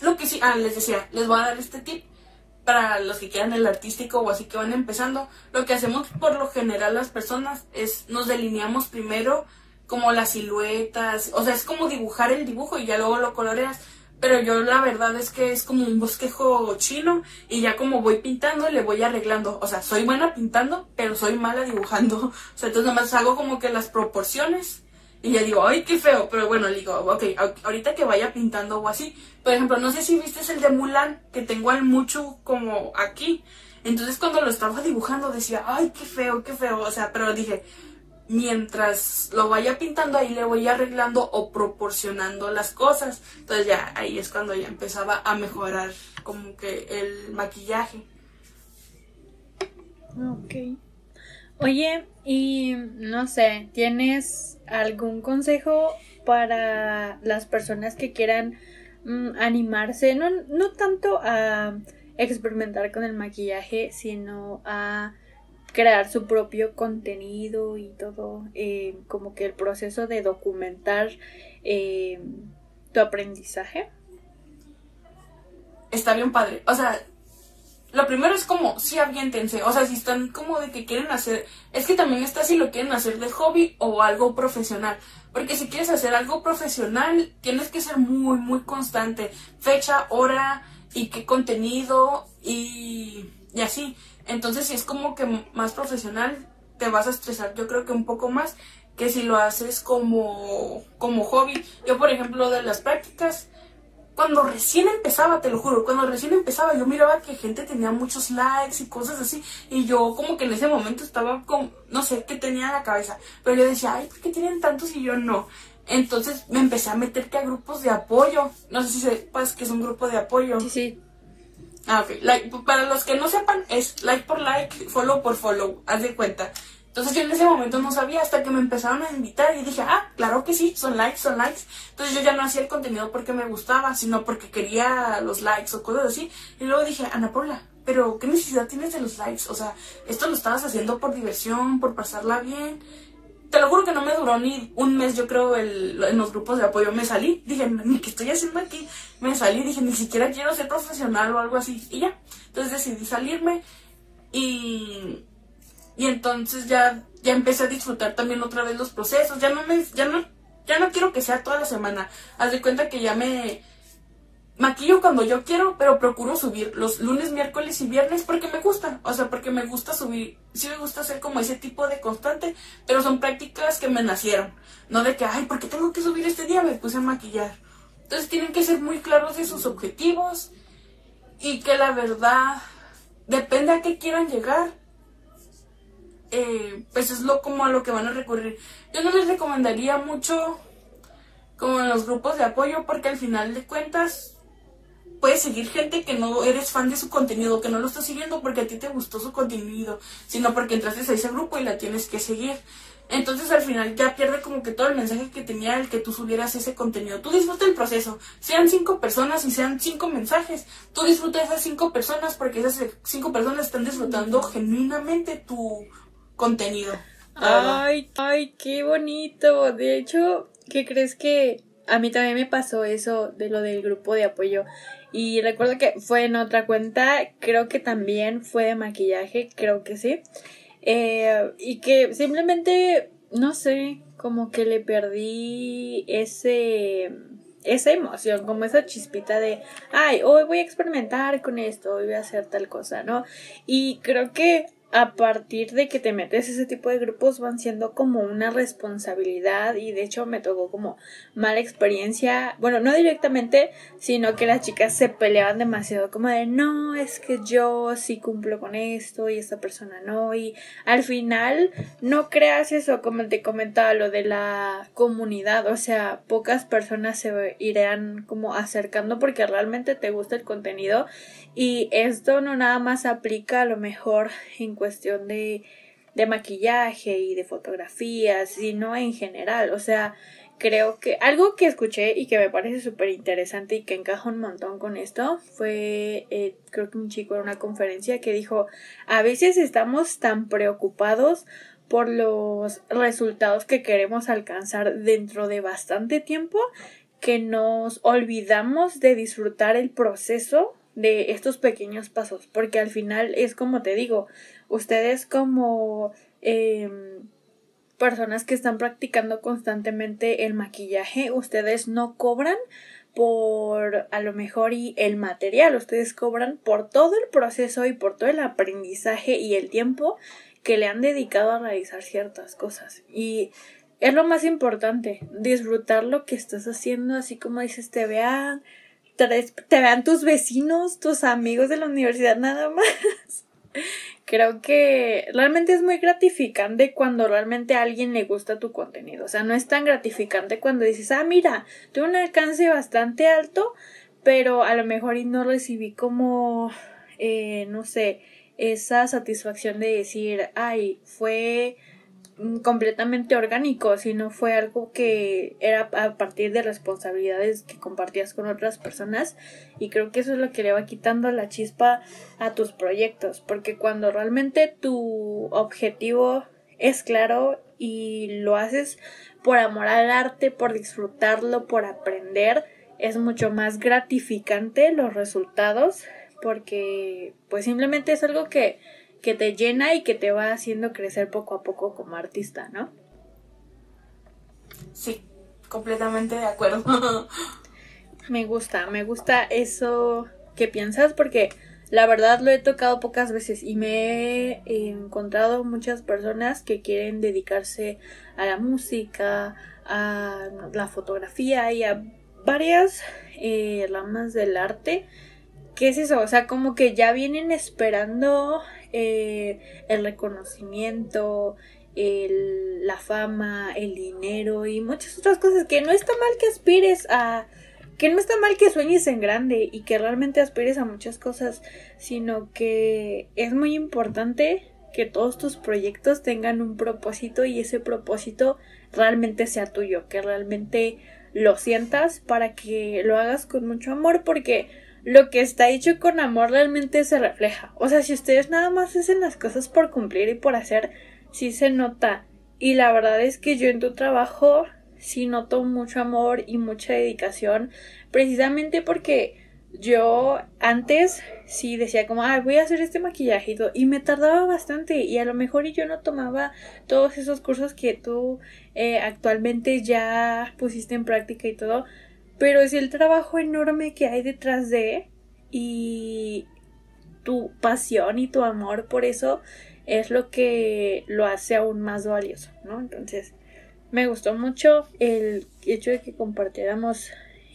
[SPEAKER 2] lo que sí, ah, les decía, les voy a dar este tip. para los que quieran el artístico o así que van empezando, lo que hacemos por lo general las personas es nos delineamos primero como las siluetas, o sea, es como dibujar el dibujo y ya luego lo coloreas. Pero yo la verdad es que es como un bosquejo chino y ya como voy pintando le voy arreglando. O sea, soy buena pintando, pero soy mala dibujando. *laughs* O sea, entonces más hago como que las proporciones y ya digo, ay, qué feo. Pero bueno, digo, ok, ahorita que vaya pintando o así. Por ejemplo, no sé si viste el de Mulan, que tengo al mucho como aquí. Entonces cuando lo estaba dibujando decía, ay, qué feo, qué feo. O sea, pero dije, mientras lo vaya pintando ahí le voy arreglando o proporcionando las cosas. Entonces ya ahí es cuando ya empezaba a mejorar como que el maquillaje.
[SPEAKER 1] Ok. Oye, y no sé, ¿tienes algún consejo para las personas que quieran mm, animarse? No, no tanto a experimentar con el maquillaje, sino a crear su propio contenido y todo, eh, como que el proceso de documentar eh, tu aprendizaje.
[SPEAKER 2] Está bien padre. O sea, lo primero es como, sí, aviéntense. O sea, si están como de que quieren hacer. Es que también está si lo quieren hacer de hobby o algo profesional. Porque si quieres hacer algo profesional, tienes que ser muy, muy constante. Fecha, hora y qué contenido y, y así. Entonces, si es como que más profesional, te vas a estresar, yo creo que un poco más que si lo haces como, como hobby. Yo, por ejemplo, de las prácticas, cuando recién empezaba, te lo juro, cuando recién empezaba, yo miraba que gente tenía muchos likes y cosas así, y yo como que en ese momento estaba con, no sé, qué tenía en la cabeza, pero yo decía, ay, ¿por qué tienen tantos y yo no? Entonces me empecé a meter que a grupos de apoyo, no sé si sepas que es un grupo de apoyo.
[SPEAKER 1] Sí, sí.
[SPEAKER 2] Ah, ok. Like, para los que no sepan, es like por like, follow por follow. Haz de cuenta. Entonces yo en ese momento no sabía hasta que me empezaron a invitar y dije, ah, claro que sí, son likes, son likes. Entonces yo ya no hacía el contenido porque me gustaba, sino porque quería los likes o cosas así. Y luego dije, Ana Paula, pero ¿qué necesidad tienes de los likes? O sea, esto lo estabas haciendo por diversión, por pasarla bien te lo juro que no me duró ni un mes, yo creo, el, en los grupos de apoyo. Me salí, dije, ni qué estoy haciendo aquí. Me salí, dije, ni siquiera quiero ser profesional o algo así. Y ya. Entonces decidí salirme y, y entonces ya, ya empecé a disfrutar también otra vez los procesos. Ya no me, ya no, ya no quiero que sea toda la semana. Haz de cuenta que ya me, maquillo cuando yo quiero, pero procuro subir los lunes, miércoles y viernes porque me gusta. O sea, porque me gusta subir. Sí me gusta hacer como ese tipo de constante, pero son prácticas que me nacieron. No de que, ay, ¿por qué tengo que subir este día? Me puse a maquillar. Entonces tienen que ser muy claros de sus objetivos y que la verdad depende a qué quieran llegar. Eh, pues es lo como a lo que van a recurrir. Yo no les recomendaría mucho como en los grupos de apoyo porque al final de cuentas puedes seguir gente que no eres fan de su contenido, que no lo estás siguiendo porque a ti te gustó su contenido, sino porque entraste a ese grupo y la tienes que seguir. Entonces al final ya pierde como que todo el mensaje que tenía el que tú subieras ese contenido. Tú disfruta el proceso. Sean cinco personas y sean cinco mensajes. Tú disfruta esas cinco personas porque esas cinco personas están disfrutando genuinamente tu contenido.
[SPEAKER 1] Ay, ay, qué bonito. De hecho, ¿qué crees que a mí también me pasó eso de lo del grupo de apoyo? Y recuerdo que fue en otra cuenta, creo que también fue de maquillaje, creo que sí. Eh, y que simplemente, no sé, como que le perdí ese esa emoción, como esa chispita de, ay, hoy voy a experimentar con esto, hoy voy a hacer tal cosa, ¿no? Y creo que a partir de que te metes ese tipo de grupos van siendo como una responsabilidad y de hecho me tocó como mala experiencia, bueno, no directamente, sino que las chicas se peleaban demasiado como de no, es que yo sí cumplo con esto y esta persona no y al final no creas eso como te comentaba lo de la comunidad, o sea, pocas personas se irán como acercando porque realmente te gusta el contenido y esto no nada más aplica a lo mejor en cuestión de, de maquillaje y de fotografías, sino en general. O sea, creo que algo que escuché y que me parece súper interesante y que encaja un montón con esto fue, eh, creo que un chico en una conferencia que dijo, a veces estamos tan preocupados por los resultados que queremos alcanzar dentro de bastante tiempo que nos olvidamos de disfrutar el proceso de estos pequeños pasos, porque al final es como te digo, ustedes como em, personas que están practicando constantemente el maquillaje, ustedes no cobran por a lo mejor y el material, ustedes cobran por todo el proceso y por todo el aprendizaje y el tiempo que le han dedicado a realizar ciertas cosas. Y es lo más importante, disfrutar lo que estás haciendo, así como dices, te vean, te, vean tus vecinos, tus amigos de la universidad nada más creo que realmente es muy gratificante cuando realmente a alguien le gusta tu contenido. O sea, no es tan gratificante cuando dices, ah, mira, tuve un alcance bastante alto, pero a lo mejor y no recibí como, eh, no sé, esa satisfacción de decir, ay, fue completamente orgánico, sino fue algo que era a partir de responsabilidades que compartías con otras personas y creo que eso es lo que le va quitando la chispa a tus proyectos, porque cuando realmente tu objetivo es claro y lo haces por amor al arte, por disfrutarlo, por aprender, es mucho más gratificante los resultados porque pues simplemente es algo que que te llena y que te va haciendo crecer poco a poco como artista, ¿no?
[SPEAKER 2] Sí, completamente de acuerdo. *laughs*
[SPEAKER 1] me gusta, me gusta eso que piensas porque la verdad lo he tocado pocas veces y me he encontrado muchas personas que quieren dedicarse a la música, a la fotografía y a varias eh, ramas del arte. ¿Qué es eso? O sea, como que ya vienen esperando eh, el reconocimiento, el, la fama, el dinero y muchas otras cosas que no está mal que aspires a que no está mal que sueñes en grande y que realmente aspires a muchas cosas, sino que es muy importante que todos tus proyectos tengan un propósito y ese propósito realmente sea tuyo, que realmente lo sientas para que lo hagas con mucho amor porque lo que está hecho con amor realmente se refleja. O sea, si ustedes nada más hacen las cosas por cumplir y por hacer, sí se nota. Y la verdad es que yo en tu trabajo sí noto mucho amor y mucha dedicación, precisamente porque yo antes sí decía como, ay, voy a hacer este maquillajito y me tardaba bastante y a lo mejor yo no tomaba todos esos cursos que tú eh, actualmente ya pusiste en práctica y todo, pero es el trabajo enorme que hay detrás de y tu pasión y tu amor por eso es lo que lo hace aún más valioso, ¿no? Entonces, me gustó mucho el hecho de que compartiéramos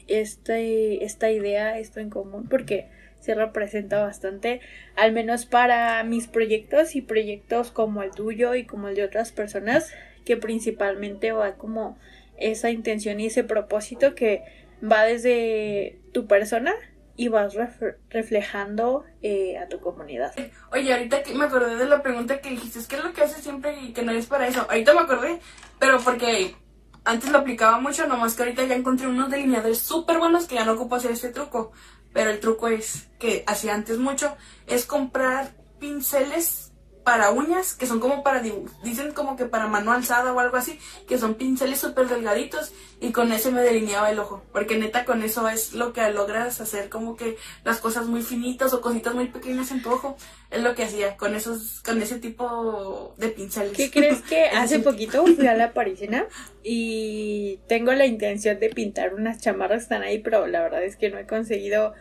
[SPEAKER 1] este, esta idea, esto en común, porque se representa bastante, al menos para mis proyectos y proyectos como el tuyo y como el de otras personas, que principalmente va como esa intención y ese propósito que va desde tu persona y vas reflejando eh, a tu comunidad.
[SPEAKER 2] Oye, ahorita que me acordé de la pregunta que dijiste, ¿qué es lo que haces siempre y que no es para eso? Ahorita me acordé, pero porque antes lo aplicaba mucho, nomás que ahorita ya encontré unos delineadores súper buenos que ya no ocupo hacer este truco. Pero el truco es que hacía antes mucho, es comprar pinceles para uñas, que son como para dicen como que para mano alzada o algo así, que son pinceles súper delgaditos y con ese me delineaba el ojo, porque neta con eso es lo que logras hacer como que las cosas muy finitas o cositas muy pequeñas en tu ojo, es lo que hacía con esos, con ese tipo de pinceles.
[SPEAKER 1] ¿Qué crees que *laughs* hace poquito *laughs* fui a la parisina y tengo la intención de pintar unas chamarras que están ahí, pero la verdad es que no he conseguido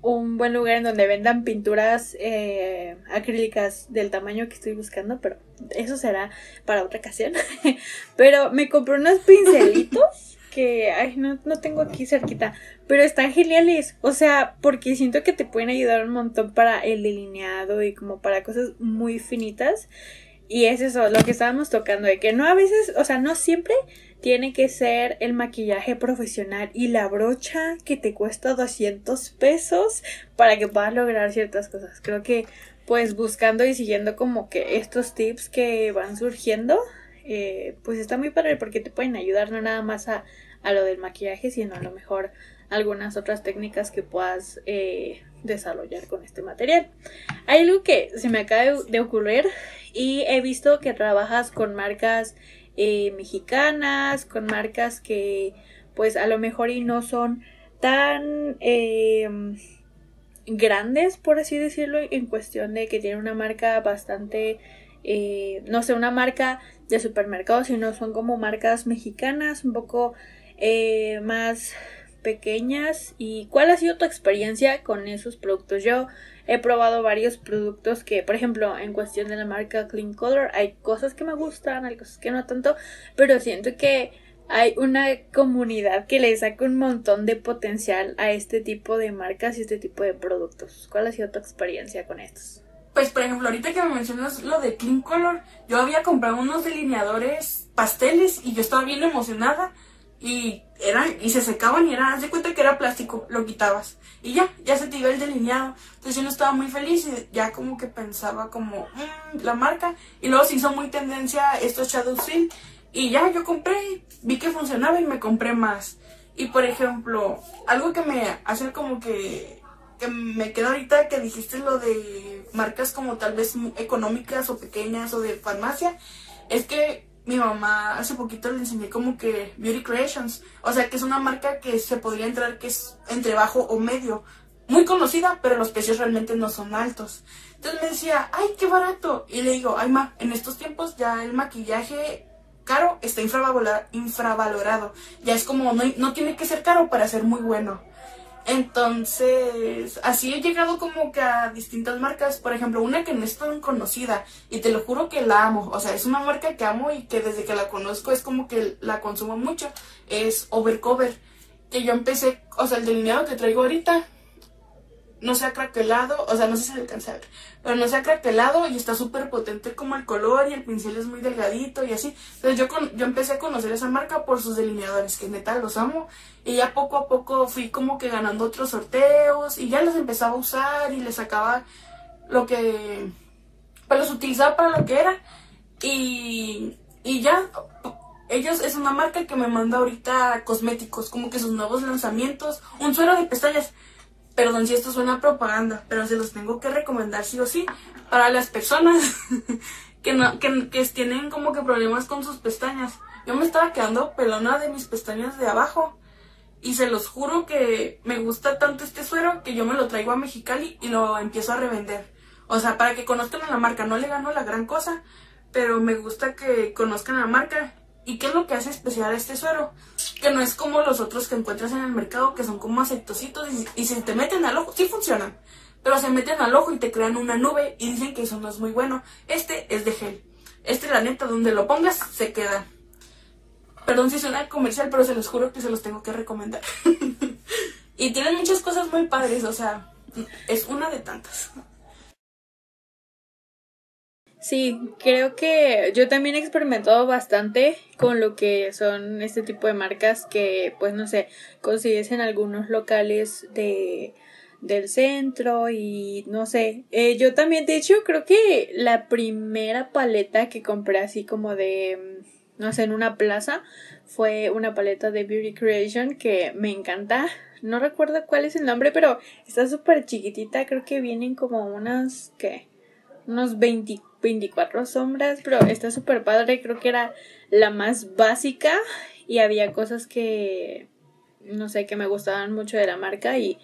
[SPEAKER 1] un buen lugar en donde vendan pinturas eh, acrílicas del tamaño que estoy buscando, pero eso será para otra ocasión. *laughs* pero me compré unos pincelitos *laughs* que, ay, no, no tengo aquí cerquita, pero están geniales. O sea, porque siento que te pueden ayudar un montón para el delineado y como para cosas muy finitas. Y es eso, lo que estábamos tocando, de que no a veces, o sea, no siempre tiene que ser el maquillaje profesional y la brocha que te cuesta 200 pesos para que puedas lograr ciertas cosas. Creo que pues buscando y siguiendo como que estos tips que van surgiendo, eh, pues está muy padre porque te pueden ayudar no nada más a, a, lo del maquillaje, sino a lo mejor algunas otras técnicas que puedas eh, desarrollar con este material. Hay algo que se me acaba de ocurrir y he visto que trabajas con marcas eh, mexicanas, con marcas que pues a lo mejor y no son tan em, grandes, por así decirlo, en cuestión de que tienen una marca bastante, eh, no sé, una marca de supermercado, sino son como marcas mexicanas, un poco más pequeñas. ¿Y cuál ha sido tu experiencia con esos productos? Yo he probado varios productos que, por ejemplo, en cuestión de la marca Clean Color, hay cosas que me gustan, hay cosas que no tanto, pero siento que hay una comunidad que le saca un montón de potencial a este tipo de marcas y este tipo de productos. ¿Cuál ha sido tu experiencia con estos?
[SPEAKER 2] Pues, por ejemplo, ahorita que me mencionas lo de Clean Color, yo había comprado unos delineadores pasteles y yo estaba bien emocionada y eran y se secaban y era, haz de cuenta que era plástico, lo quitabas y ya, ya se te iba el delineado. Entonces yo no estaba muy feliz y ya como que pensaba como mmm, la marca y luego se hizo muy tendencia estos Shadow Seal y ya yo compré, vi que funcionaba y me compré más. Y por ejemplo, algo que me hace como que, que me queda ahorita que dijiste lo de marcas como tal vez económicas o pequeñas o de farmacia, es que mi mamá hace poquito le enseñé como que Beauty Creations, o sea que es una marca que se podría entrar que es entre bajo o medio, muy conocida, pero los precios realmente no son altos. Entonces me decía, ay, qué barato. Y le digo, ay, ma, en estos tiempos ya el maquillaje caro está infravalorado. Ya es como, no, no tiene que ser caro para ser muy bueno. Entonces, así he llegado como que a distintas marcas. Por ejemplo, una que no es tan conocida y te lo juro que la amo. O sea, es una marca que amo y que desde que la conozco es como que la consumo mucho. Es Overcover. Que yo empecé, o sea, el delineado que traigo ahorita no se ha craquelado, o sea, no sé si se alcanza a ver, pero no se ha craquelado y está súper potente como el color y el pincel es muy delgadito y así. Entonces yo, con, yo empecé a conocer esa marca por sus delineadores, que neta los amo, y ya poco a poco fui como que ganando otros sorteos y ya los empezaba a usar y les sacaba lo que, pues los utilizaba para lo que era y, y ya ellos es una marca que me manda ahorita cosméticos, como que sus nuevos lanzamientos, un suero de pestañas Perdón si esto suena propaganda, pero se los tengo que recomendar sí o sí para las personas *laughs* que, no, que, que tienen como que problemas con sus pestañas. Yo me estaba quedando pelona de mis pestañas de abajo. Y se los juro que me gusta tanto este suero que yo me lo traigo a Mexicali y lo empiezo a revender. O sea, para que conozcan a la marca. No le gano la gran cosa, pero me gusta que conozcan a la marca ¿Y qué es lo que hace especial a este suero? Que no es como los otros que encuentras en el mercado, que son como aceitositos y, si te meten al ojo, sí funcionan, pero se meten al ojo y te crean una nube y dicen que eso no es muy bueno. Este es de gel. Este, la neta, donde lo pongas, se queda. Perdón si suena comercial, pero se los juro que se los tengo que recomendar. *laughs* y tienen muchas cosas muy padres, o sea, es una de tantas.
[SPEAKER 1] Sí, creo que yo también he experimentado bastante con lo que son este tipo de marcas que, pues no sé, consigues en algunos locales de del centro y no sé, eh, yo también, de hecho, creo que la primera paleta que compré así como de, no sé, en una plaza fue una paleta de Beauty Creation que me encanta. No recuerdo cuál es el nombre, pero está súper chiquitita, creo que vienen como unas, ¿qué? Unos 20 24 sombras, pero está súper padre, creo que era la más básica y había cosas que, no sé, que me gustaban mucho de la marca y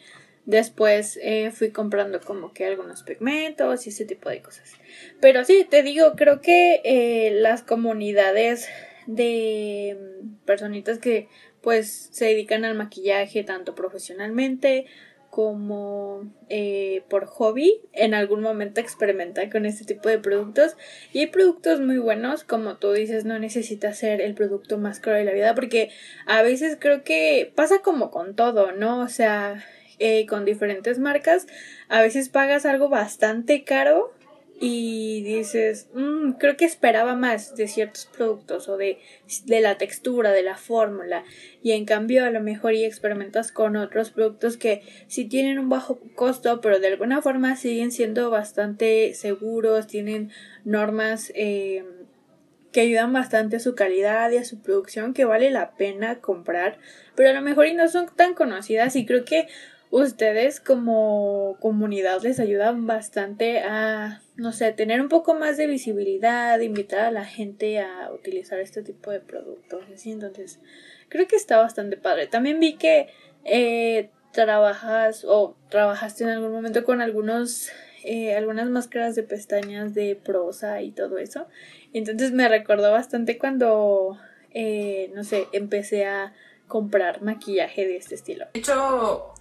[SPEAKER 1] después eh, fui comprando como que algunos pigmentos y ese tipo de cosas. Pero sí, te digo, creo que eh, las comunidades de personitas que pues se dedican al maquillaje tanto profesionalmente como eh, por hobby en algún momento experimentar con este tipo de productos. Y hay productos muy buenos como tú dices no necesita ser el producto más caro de la vida porque a veces creo que pasa como con todo no o sea eh, con diferentes marcas a veces pagas algo bastante caro y dices, mm, creo que esperaba más de ciertos productos o de, de la textura, de la fórmula, y en cambio a lo mejor y experimentas con otros productos que sí tienen un bajo costo, pero de alguna forma siguen siendo bastante seguros, tienen normas eh, que ayudan bastante a su calidad y a su producción que vale la pena comprar, pero a lo mejor y no son tan conocidas y creo que ustedes como comunidad les ayudan bastante a, no sé, tener un poco más de visibilidad, invitar a la gente a utilizar este tipo de productos, así, entonces creo que está bastante padre. También vi que eh, trabajas o trabajaste en algún momento con algunos eh, algunas máscaras de pestañas de prosa y todo eso. Entonces me recordó bastante cuando, eh, no sé, empecé a comprar maquillaje de este estilo.
[SPEAKER 2] De hecho,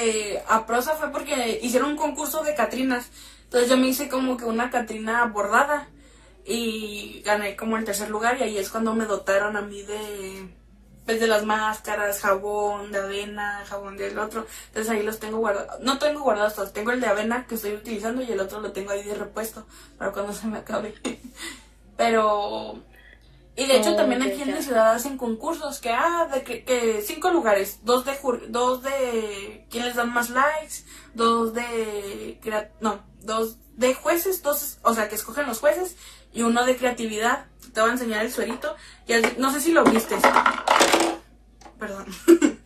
[SPEAKER 2] eh, a prosa fue porque hicieron un concurso de Catrinas. Entonces yo me hice como que una Catrina bordada y gané como el tercer lugar y ahí es cuando me dotaron a mí de pues de las máscaras, jabón de avena, jabón del otro. Entonces ahí los tengo guardados. No tengo guardados todos. Tengo el de avena que estoy utilizando y el otro lo tengo ahí de repuesto para cuando se me acabe. *laughs* Pero... Y de hecho también aquí en la ciudad hacen concursos que, ah, de que, cinco lugares, dos de, dos de quién les dan más likes, dos de, no, dos de jueces, dos, o sea, que escogen los jueces y uno de creatividad. Te voy a enseñar el suerito. Y no sé si lo viste. Perdón. *laughs*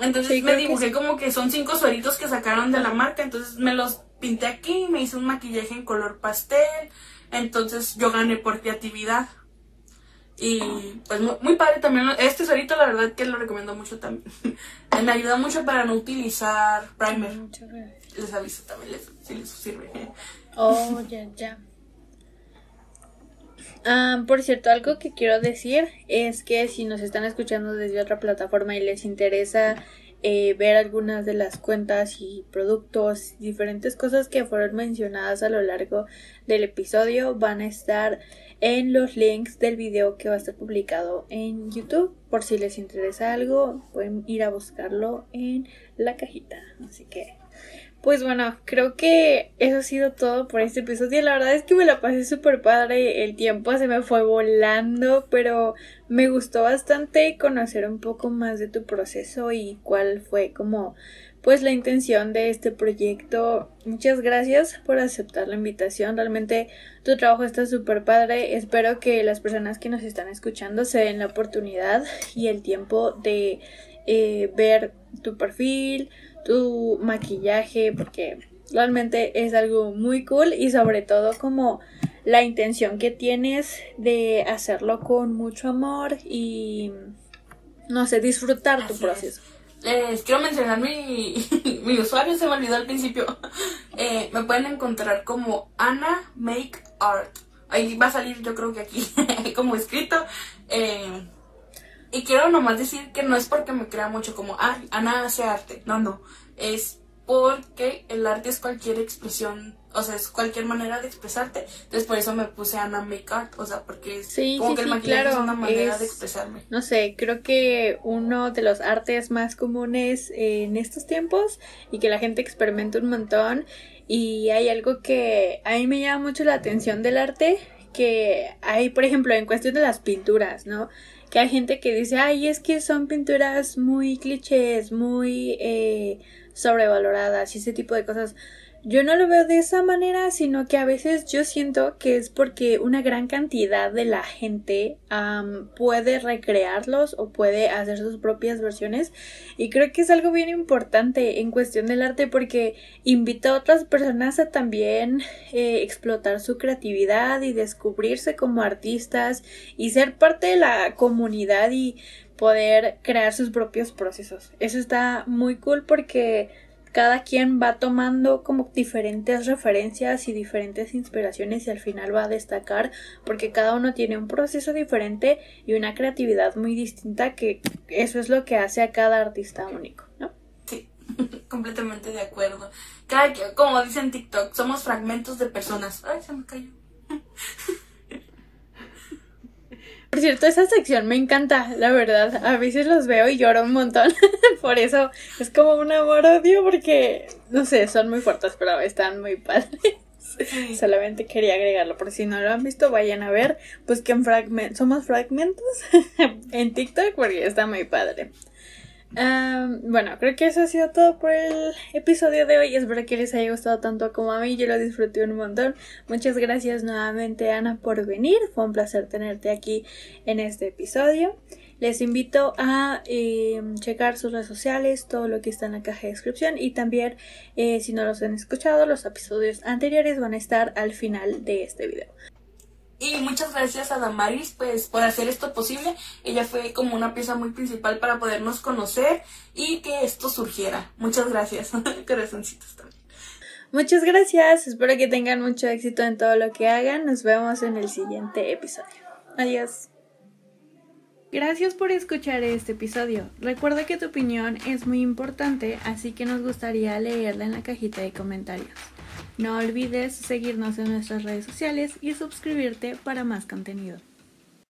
[SPEAKER 2] Entonces me dibujé como que son cinco sueritos que sacaron de la marca. Entonces me los pinté aquí, me hice un maquillaje en color pastel. Entonces yo gané por creatividad. Y pues muy, padre también. Este suerito la verdad que lo recomiendo mucho también. *laughs* me ayuda mucho para no utilizar primer. Les aviso también si les sirve.
[SPEAKER 1] Oh, ya, ya. Ah, por cierto, algo que quiero decir es que si nos están escuchando desde otra plataforma y les interesa eh, ver algunas de las cuentas y productos, diferentes cosas que fueron mencionadas a lo largo del episodio, van a estar en los links del video que va a estar publicado en YouTube. Por si les interesa algo, pueden ir a buscarlo en la cajita. Así que pues bueno, creo que eso ha sido todo por este episodio. La verdad es que me la pasé súper padre. El tiempo se me fue volando, pero me gustó bastante conocer un poco más de tu proceso y cuál fue como pues la intención de este proyecto. Muchas gracias por aceptar la invitación. Realmente tu trabajo está súper padre. Espero que las personas que nos están escuchando se den la oportunidad y el tiempo de eh, ver tu perfil tu maquillaje, porque realmente es algo muy cool y sobre todo como la intención que tienes de hacerlo con mucho amor y no sé, disfrutar tu proceso.
[SPEAKER 2] Les quiero mencionar mi, *laughs* mi usuario, se me olvidó al principio. *laughs* Eh, me pueden encontrar como Ana Make Art. Ahí va a salir, yo creo que aquí, *laughs* como escrito. Eh, y quiero nomás decir que no es porque me crea mucho como, ah, Ana hace arte. No, no. Es porque el arte es cualquier expresión, o sea, es cualquier manera de expresarte. Entonces por eso me puse Ana Make Art, o sea, porque es como que el maquillaje es una manera de expresarme.
[SPEAKER 1] No sé, creo que uno de los artes más comunes en estos tiempos y que la gente experimenta un montón. Y hay algo que a mí me llama mucho la atención del arte, que hay, por ejemplo, en cuestión de las pinturas, ¿no? que hay gente que dice, ay, es que son pinturas muy clichés, muy eh, sobrevaloradas y ese tipo de cosas. Yo no lo veo de esa manera, sino que a veces yo siento que es porque una gran cantidad de la gente puede recrearlos o puede hacer sus propias versiones y creo que es algo bien importante en cuestión del arte porque invita a otras personas a también eh, explotar su creatividad y descubrirse como artistas y ser parte de la comunidad y poder crear sus propios procesos. Eso está muy cool porque cada quien va tomando como diferentes referencias y diferentes inspiraciones y al final va a destacar porque cada uno tiene un proceso diferente y una creatividad muy distinta que eso es lo que hace a cada artista único, ¿no?
[SPEAKER 2] Sí, *laughs* completamente de acuerdo. Cada, como dicen TikTok, somos fragmentos de personas. Ay, se me cayó. *laughs*
[SPEAKER 1] Por cierto, esa sección me encanta, la verdad. A veces los veo y lloro un montón. *laughs* Por eso es como un amor-odio porque, no sé, son muy fuertes, pero están muy padres. Solamente quería agregarlo, por si no lo han visto, vayan a ver. Pues que en fragmentos, somos fragmentos *laughs* en TikTok porque está muy padre bueno, creo que eso ha sido todo por el episodio de hoy. Espero que les haya gustado tanto como a mí. Yo lo disfruté un montón. Muchas gracias nuevamente, Ana, por venir. Fue un placer tenerte aquí en este episodio. Les invito a em, checar sus redes sociales, todo lo que está en la caja de descripción y también eh, si no los han escuchado, los episodios anteriores van a estar al final de este video.
[SPEAKER 2] Y muchas gracias a Damaris pues por hacer esto posible. Ella fue como una pieza muy principal para podernos conocer y que esto surgiera. Muchas gracias. *laughs* Corazoncitos también.
[SPEAKER 1] Muchas gracias. Espero que tengan mucho éxito en todo lo que hagan. Nos vemos en el siguiente episodio. Adiós. Gracias por escuchar este episodio. Recuerda que tu opinión es muy importante, así que nos gustaría leerla en la cajita de comentarios. No olvides seguirnos en nuestras redes sociales y suscribirte para más contenido.